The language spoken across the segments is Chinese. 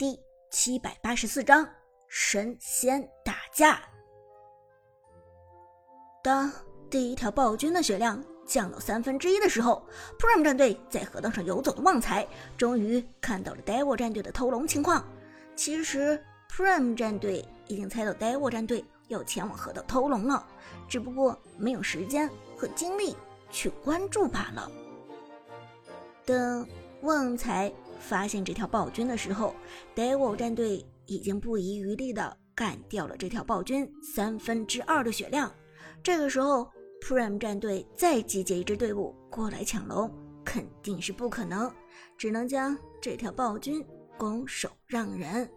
第七百八十四章神仙打架。当第一条暴君的血量降到三分之一的时候，Prime 战队在河道上游走的旺财终于看到了 Devil 战队的偷龙情况。其实，Prime 战队已经猜到 Devil 战队要前往河道偷龙了，只不过没有时间和精力去关注罢了。等旺财。发现这条暴君的时候，Devil 战队已经不遗余力地干掉了这条暴君三分之二的血量。这个时候，Prime 战队再集结一支队伍过来抢龙，肯定是不可能，只能将这条暴君拱手让人。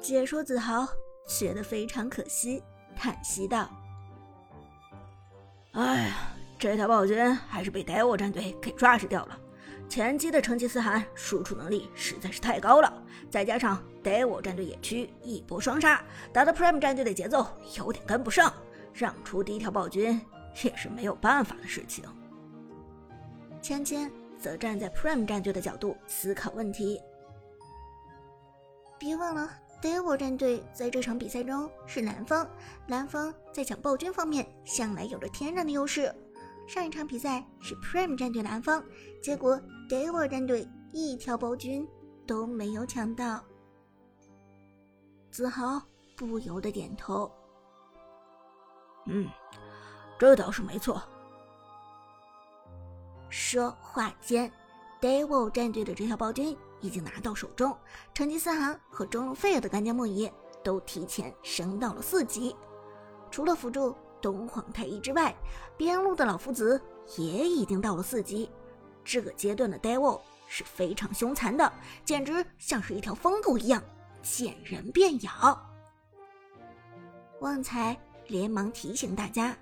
解说子豪觉得非常可惜，叹息道：“哎呀，这条暴君还是被 Devil 战队给抓死掉了。”前期的成吉思汗输出能力实在是太高了，再加上 Devil 战队野区一波双杀，打的 Prime 战队的节奏有点跟不上，让出第一条暴君也是没有办法的事情。芊芊则站在 Prime 战队的角度思考问题。别忘了，Devil 战队在这场比赛中是蓝方，蓝方在抢暴君方面向来有着天然的优势。上一场比赛是 Prime 战队蓝方，结果 Devil 战队一条暴君都没有抢到。子豪不由得点头：“嗯，这倒是没错。”说话间，Devil 战队的这条暴君已经拿到手中，成吉思汗和中路费尔的干将莫邪都提前升到了四级，除了辅助。东皇太一之外，边路的老夫子也已经到了四级。这个阶段的 Devil 是非常凶残的，简直像是一条疯狗一样，见人便咬。旺财连忙提醒大家：“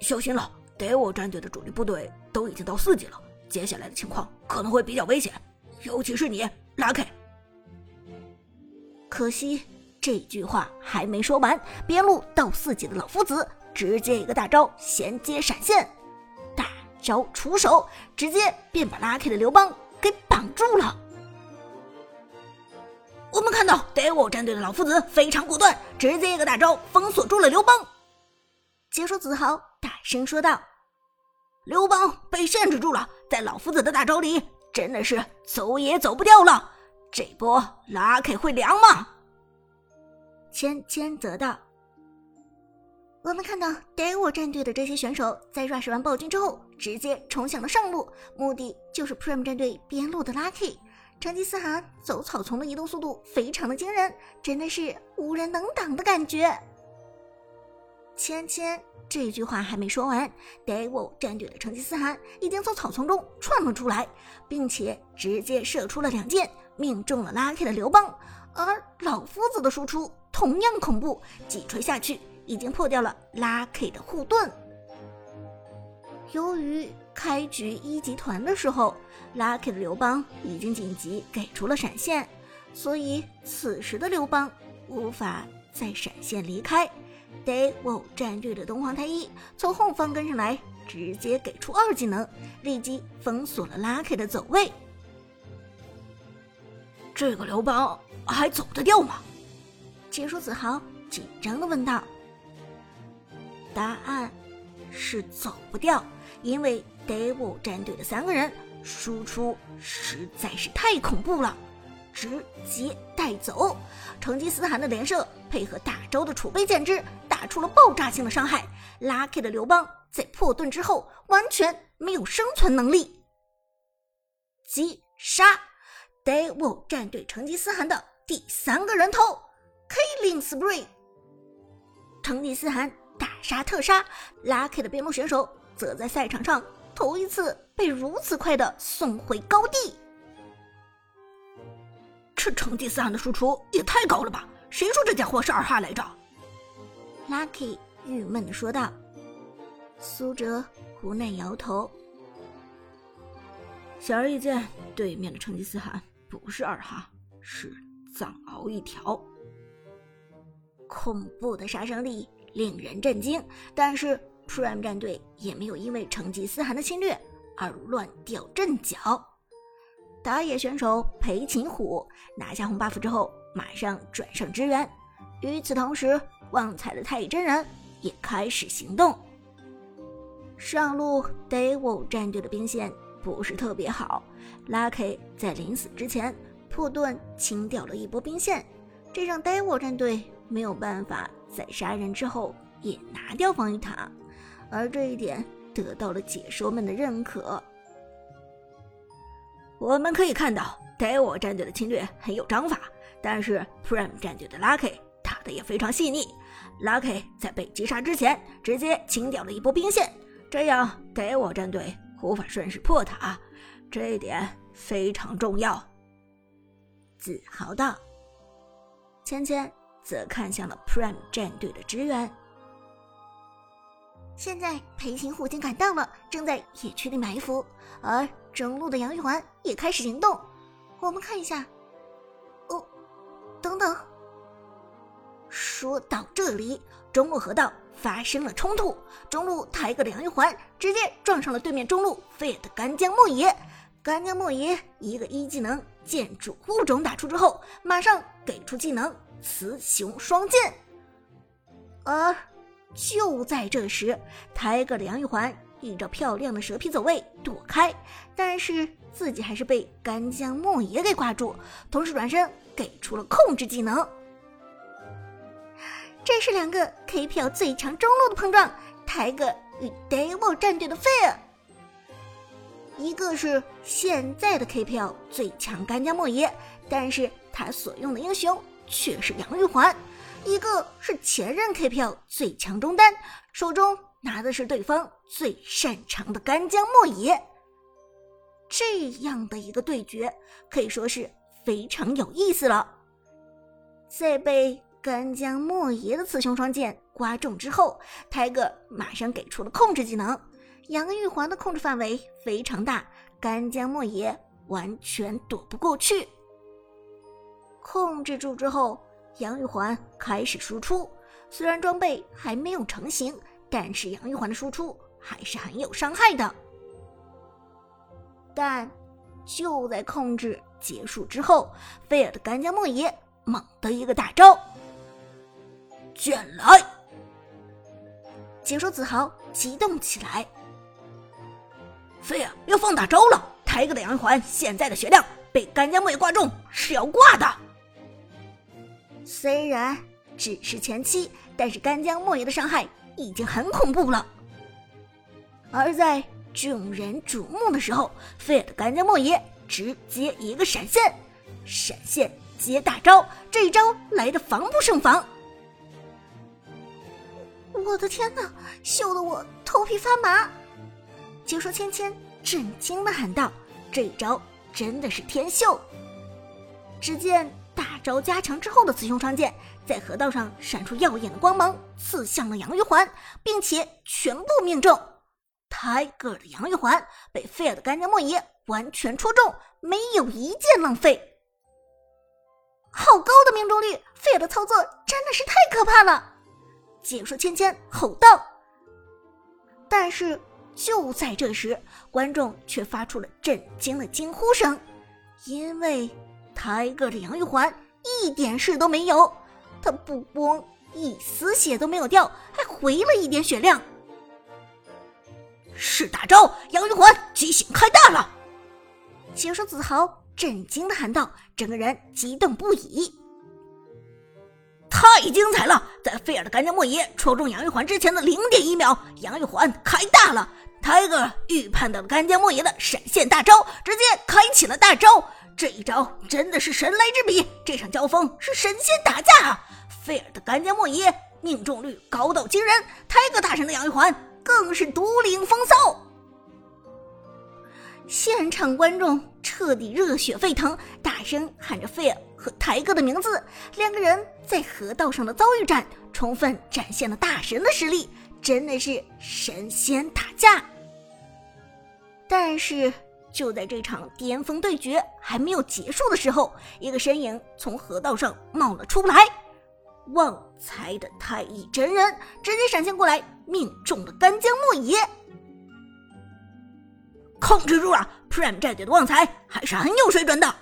小心了，Devil 战队的主力部队都已经到四级了，接下来的情况可能会比较危险，尤其是你，Lucky。”可惜。这句话还没说完，边路到四级的老夫子直接一个大招衔接闪现，大招出手，直接便把 Lucky 的刘邦给绑住了。我们看到 Devil 战队的老夫子非常果断，直接一个大招封锁住了刘邦。解说子豪大声说道：“刘邦被限制住了，在老夫子的大招里，真的是走也走不掉了。这波 Lucky 会凉吗？”千千则道：“我们看到 Devil 战队的这些选手在 rush 完暴君之后，直接冲向了上路，目的就是 Prime 战队边路的 Lucky。成吉思汗走草丛的移动速度非常的惊人，真的是无人能挡的感觉。”芊芊这句话还没说完，Devil 战队的成吉思汗已经从草丛中窜了出来，并且直接射出了两箭，命中了 Lucky 的刘邦，而老夫子的输出。同样恐怖，几锤下去已经破掉了 Lucky 的护盾。由于开局一级团的时候，Lucky 的刘邦已经紧急给出了闪现，所以此时的刘邦无法再闪现离开。Devil 战队的东皇太一从后方跟上来，直接给出二技能，立即封锁了 Lucky 的走位。这个刘邦还走得掉吗？解说子豪紧张的问道：“答案是走不掉，因为 Devil 战队的三个人输出实在是太恐怖了，直接带走。成吉思汗的连射配合大招的储备减脂，打出了爆炸性的伤害。Lucky 的刘邦在破盾之后完全没有生存能力。击杀 Devil 战队成吉思汗的第三个人头。” Killing spree，成吉思汗杀特杀，Lucky 的边路选手则在赛场上头一次被如此快的送回高地。这成吉思汗的输出也太高了吧？谁说这家伙是二哈来着？Lucky 郁闷的说道。苏哲无奈摇头。显而易见，对面的成吉思汗不是二哈，是藏獒一条。恐怖的杀伤力令人震惊，但是 Prime 战队也没有因为成吉思汗的侵略而乱掉阵脚。打野选手裴擒虎拿下红 buff 之后，马上转上支援。与此同时，旺财的太乙真人也开始行动。上路 Devil 战队的兵线不是特别好，Lucky 在临死之前破盾清掉了一波兵线，这让 Devil 战队没有办法在杀人之后也拿掉防御塔，而这一点得到了解说们的认可。我们可以看到，Devil 战队的侵略很有章法，但是 Prime 战队的 Lucky 打的也非常细腻。Lucky 在被击杀之前直接清掉了一波兵线。这样给我战队无法顺势破塔，这一点非常重要。自豪道。芊芊则看向了 Prime 战队的支援。现在裴擒虎已经赶到了，正在野区里埋伏，而中路的杨玉环也开始行动。我们看一下。哦，等等。说到这里，中路河道。发生了冲突，中路抬个杨玉环直接撞上了对面中路费尔的干将莫邪。干将莫邪一个一技能剑主物种打出之后，马上给出技能雌雄双剑。而就在这时，抬个的杨玉环依照漂亮的蛇皮走位躲开，但是自己还是被干将莫邪给挂住，同时转身给出了控制技能。这是两个 KPL 最强中路的碰撞，泰戈与 Devil 战队的 Fair，一个是现在的 KPL 最强干将莫邪，但是他所用的英雄却是杨玉环；一个是前任 KPL 最强中单，手中拿的是对方最擅长的干将莫邪。这样的一个对决可以说是非常有意思了，在被。干将莫邪的雌雄双剑刮中之后，泰戈马上给出了控制技能。杨玉环的控制范围非常大，干将莫邪完全躲不过去。控制住之后，杨玉环开始输出。虽然装备还没有成型，但是杨玉环的输出还是很有伤害的。但就在控制结束之后，菲尔的干将莫邪猛的一个大招。卷来！解说子豪激动起来。菲儿要放大招了！抬个的杨玉环现在的血量被干将莫邪挂中是要挂的。虽然只是前期，但是干将莫邪的伤害已经很恐怖了。而在众人瞩目的时候，菲尔的干将莫邪直接一个闪现，闪现接大招，这一招来的防不胜防。我的天哪，秀得我头皮发麻！解说芊芊震惊的喊道：“这一招真的是天秀！”只见大招加强之后的雌雄双剑在河道上闪出耀眼的光芒，刺向了杨玉环，并且全部命中。泰戈尔的杨玉环被费尔的干将莫邪完全戳中，没有一剑浪费。好高的命中率，费尔的操作真的是太可怕了！解说芊芊吼道，但是就在这时，观众却发出了震惊的惊呼声，因为泰戈的杨玉环一点事都没有，他不光一丝血都没有掉，还回了一点血量。是大招，杨玉环机醒开大了！解说子豪震惊的喊道，整个人激动不已。太精彩了！在费尔的干将莫邪戳中杨玉环之前的零点一秒，杨玉环开大了。泰戈预判到了干将莫邪的闪现大招，直接开启了大招。这一招真的是神来之笔，这场交锋是神仙打架啊！费尔的干将莫邪命中率高到惊人，泰戈大神的杨玉环更是独领风骚。现场观众彻底热血沸腾，大声喊着费尔。和台哥的名字，两个人在河道上的遭遇战，充分展现了大神的实力，真的是神仙打架。但是就在这场巅峰对决还没有结束的时候，一个身影从河道上冒了出来，旺财的太乙真人直接闪现过来，命中了干将莫邪。控制住了 Prime 战队的旺财还是很有水准的。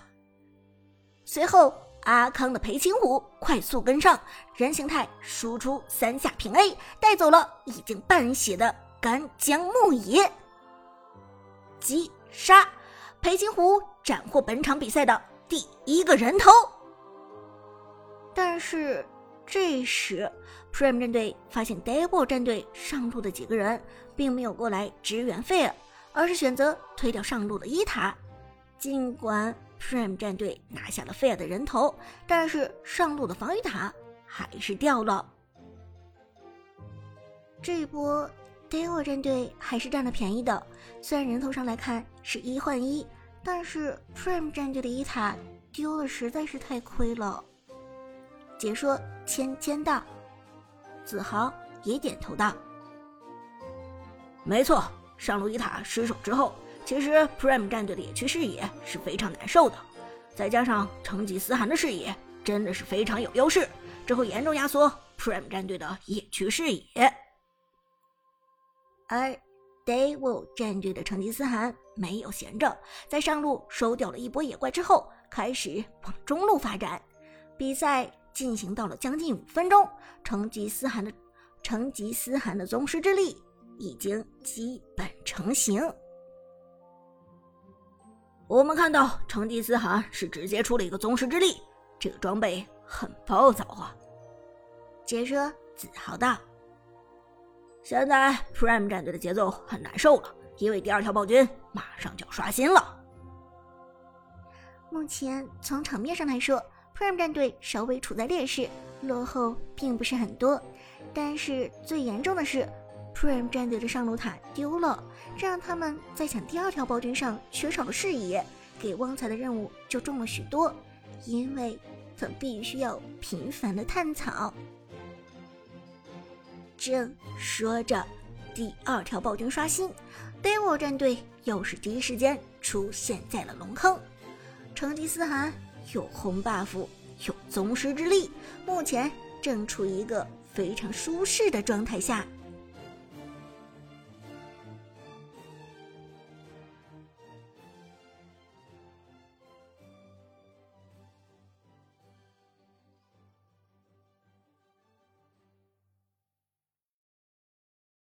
随后，阿康的裴擒虎快速跟上，人形态输出三下平 A，带走了已经半血的干将木野。击杀，裴擒虎斩获本场比赛的第一个人头。但是这时，Prime 战队发现 Devil 战队上路的几个人并没有过来支援费尔，而是选择推掉上路的伊塔。尽管 Prime 战队拿下了费尔的人头，但是上路的防御塔还是掉了。这一波 Devil 战队还是占了便宜的，虽然人头上来看是一换一，但是 Prime 战队的伊塔丢了实在是太亏了。解说谦谦道，子豪也点头道：“没错，上路一塔失手之后，其实 Prime 战队的野区视野是非常难受的，再加上成吉思汗的视野真的是非常有优势，这会严重压缩 Prime 战队的野区视野。而 Devil 战队的成吉思汗没有闲着，在上路收掉了一波野怪之后，开始往中路发展，比赛。”进行到了将近五分钟，成吉思汗的成吉思汗的宗师之力已经基本成型。我们看到成吉思汗是直接出了一个宗师之力，这个装备很暴躁啊。解说自豪道：“现在 Prime 战队的节奏很难受了，因为第二条暴君马上就要刷新了。目前从场面上来说。” Prime 战队稍微处在劣势，落后并不是很多，但是最严重的是，Prime 战队的上路塔丢了，这让他们在抢第二条暴君上缺少了视野，给旺财的任务就重了许多，因为他必须要频繁的探草。正说着，第二条暴君刷新，Devil 战队又是第一时间出现在了龙坑，成吉思汗。有红 buff，有宗师之力，目前正处于一个非常舒适的状态下。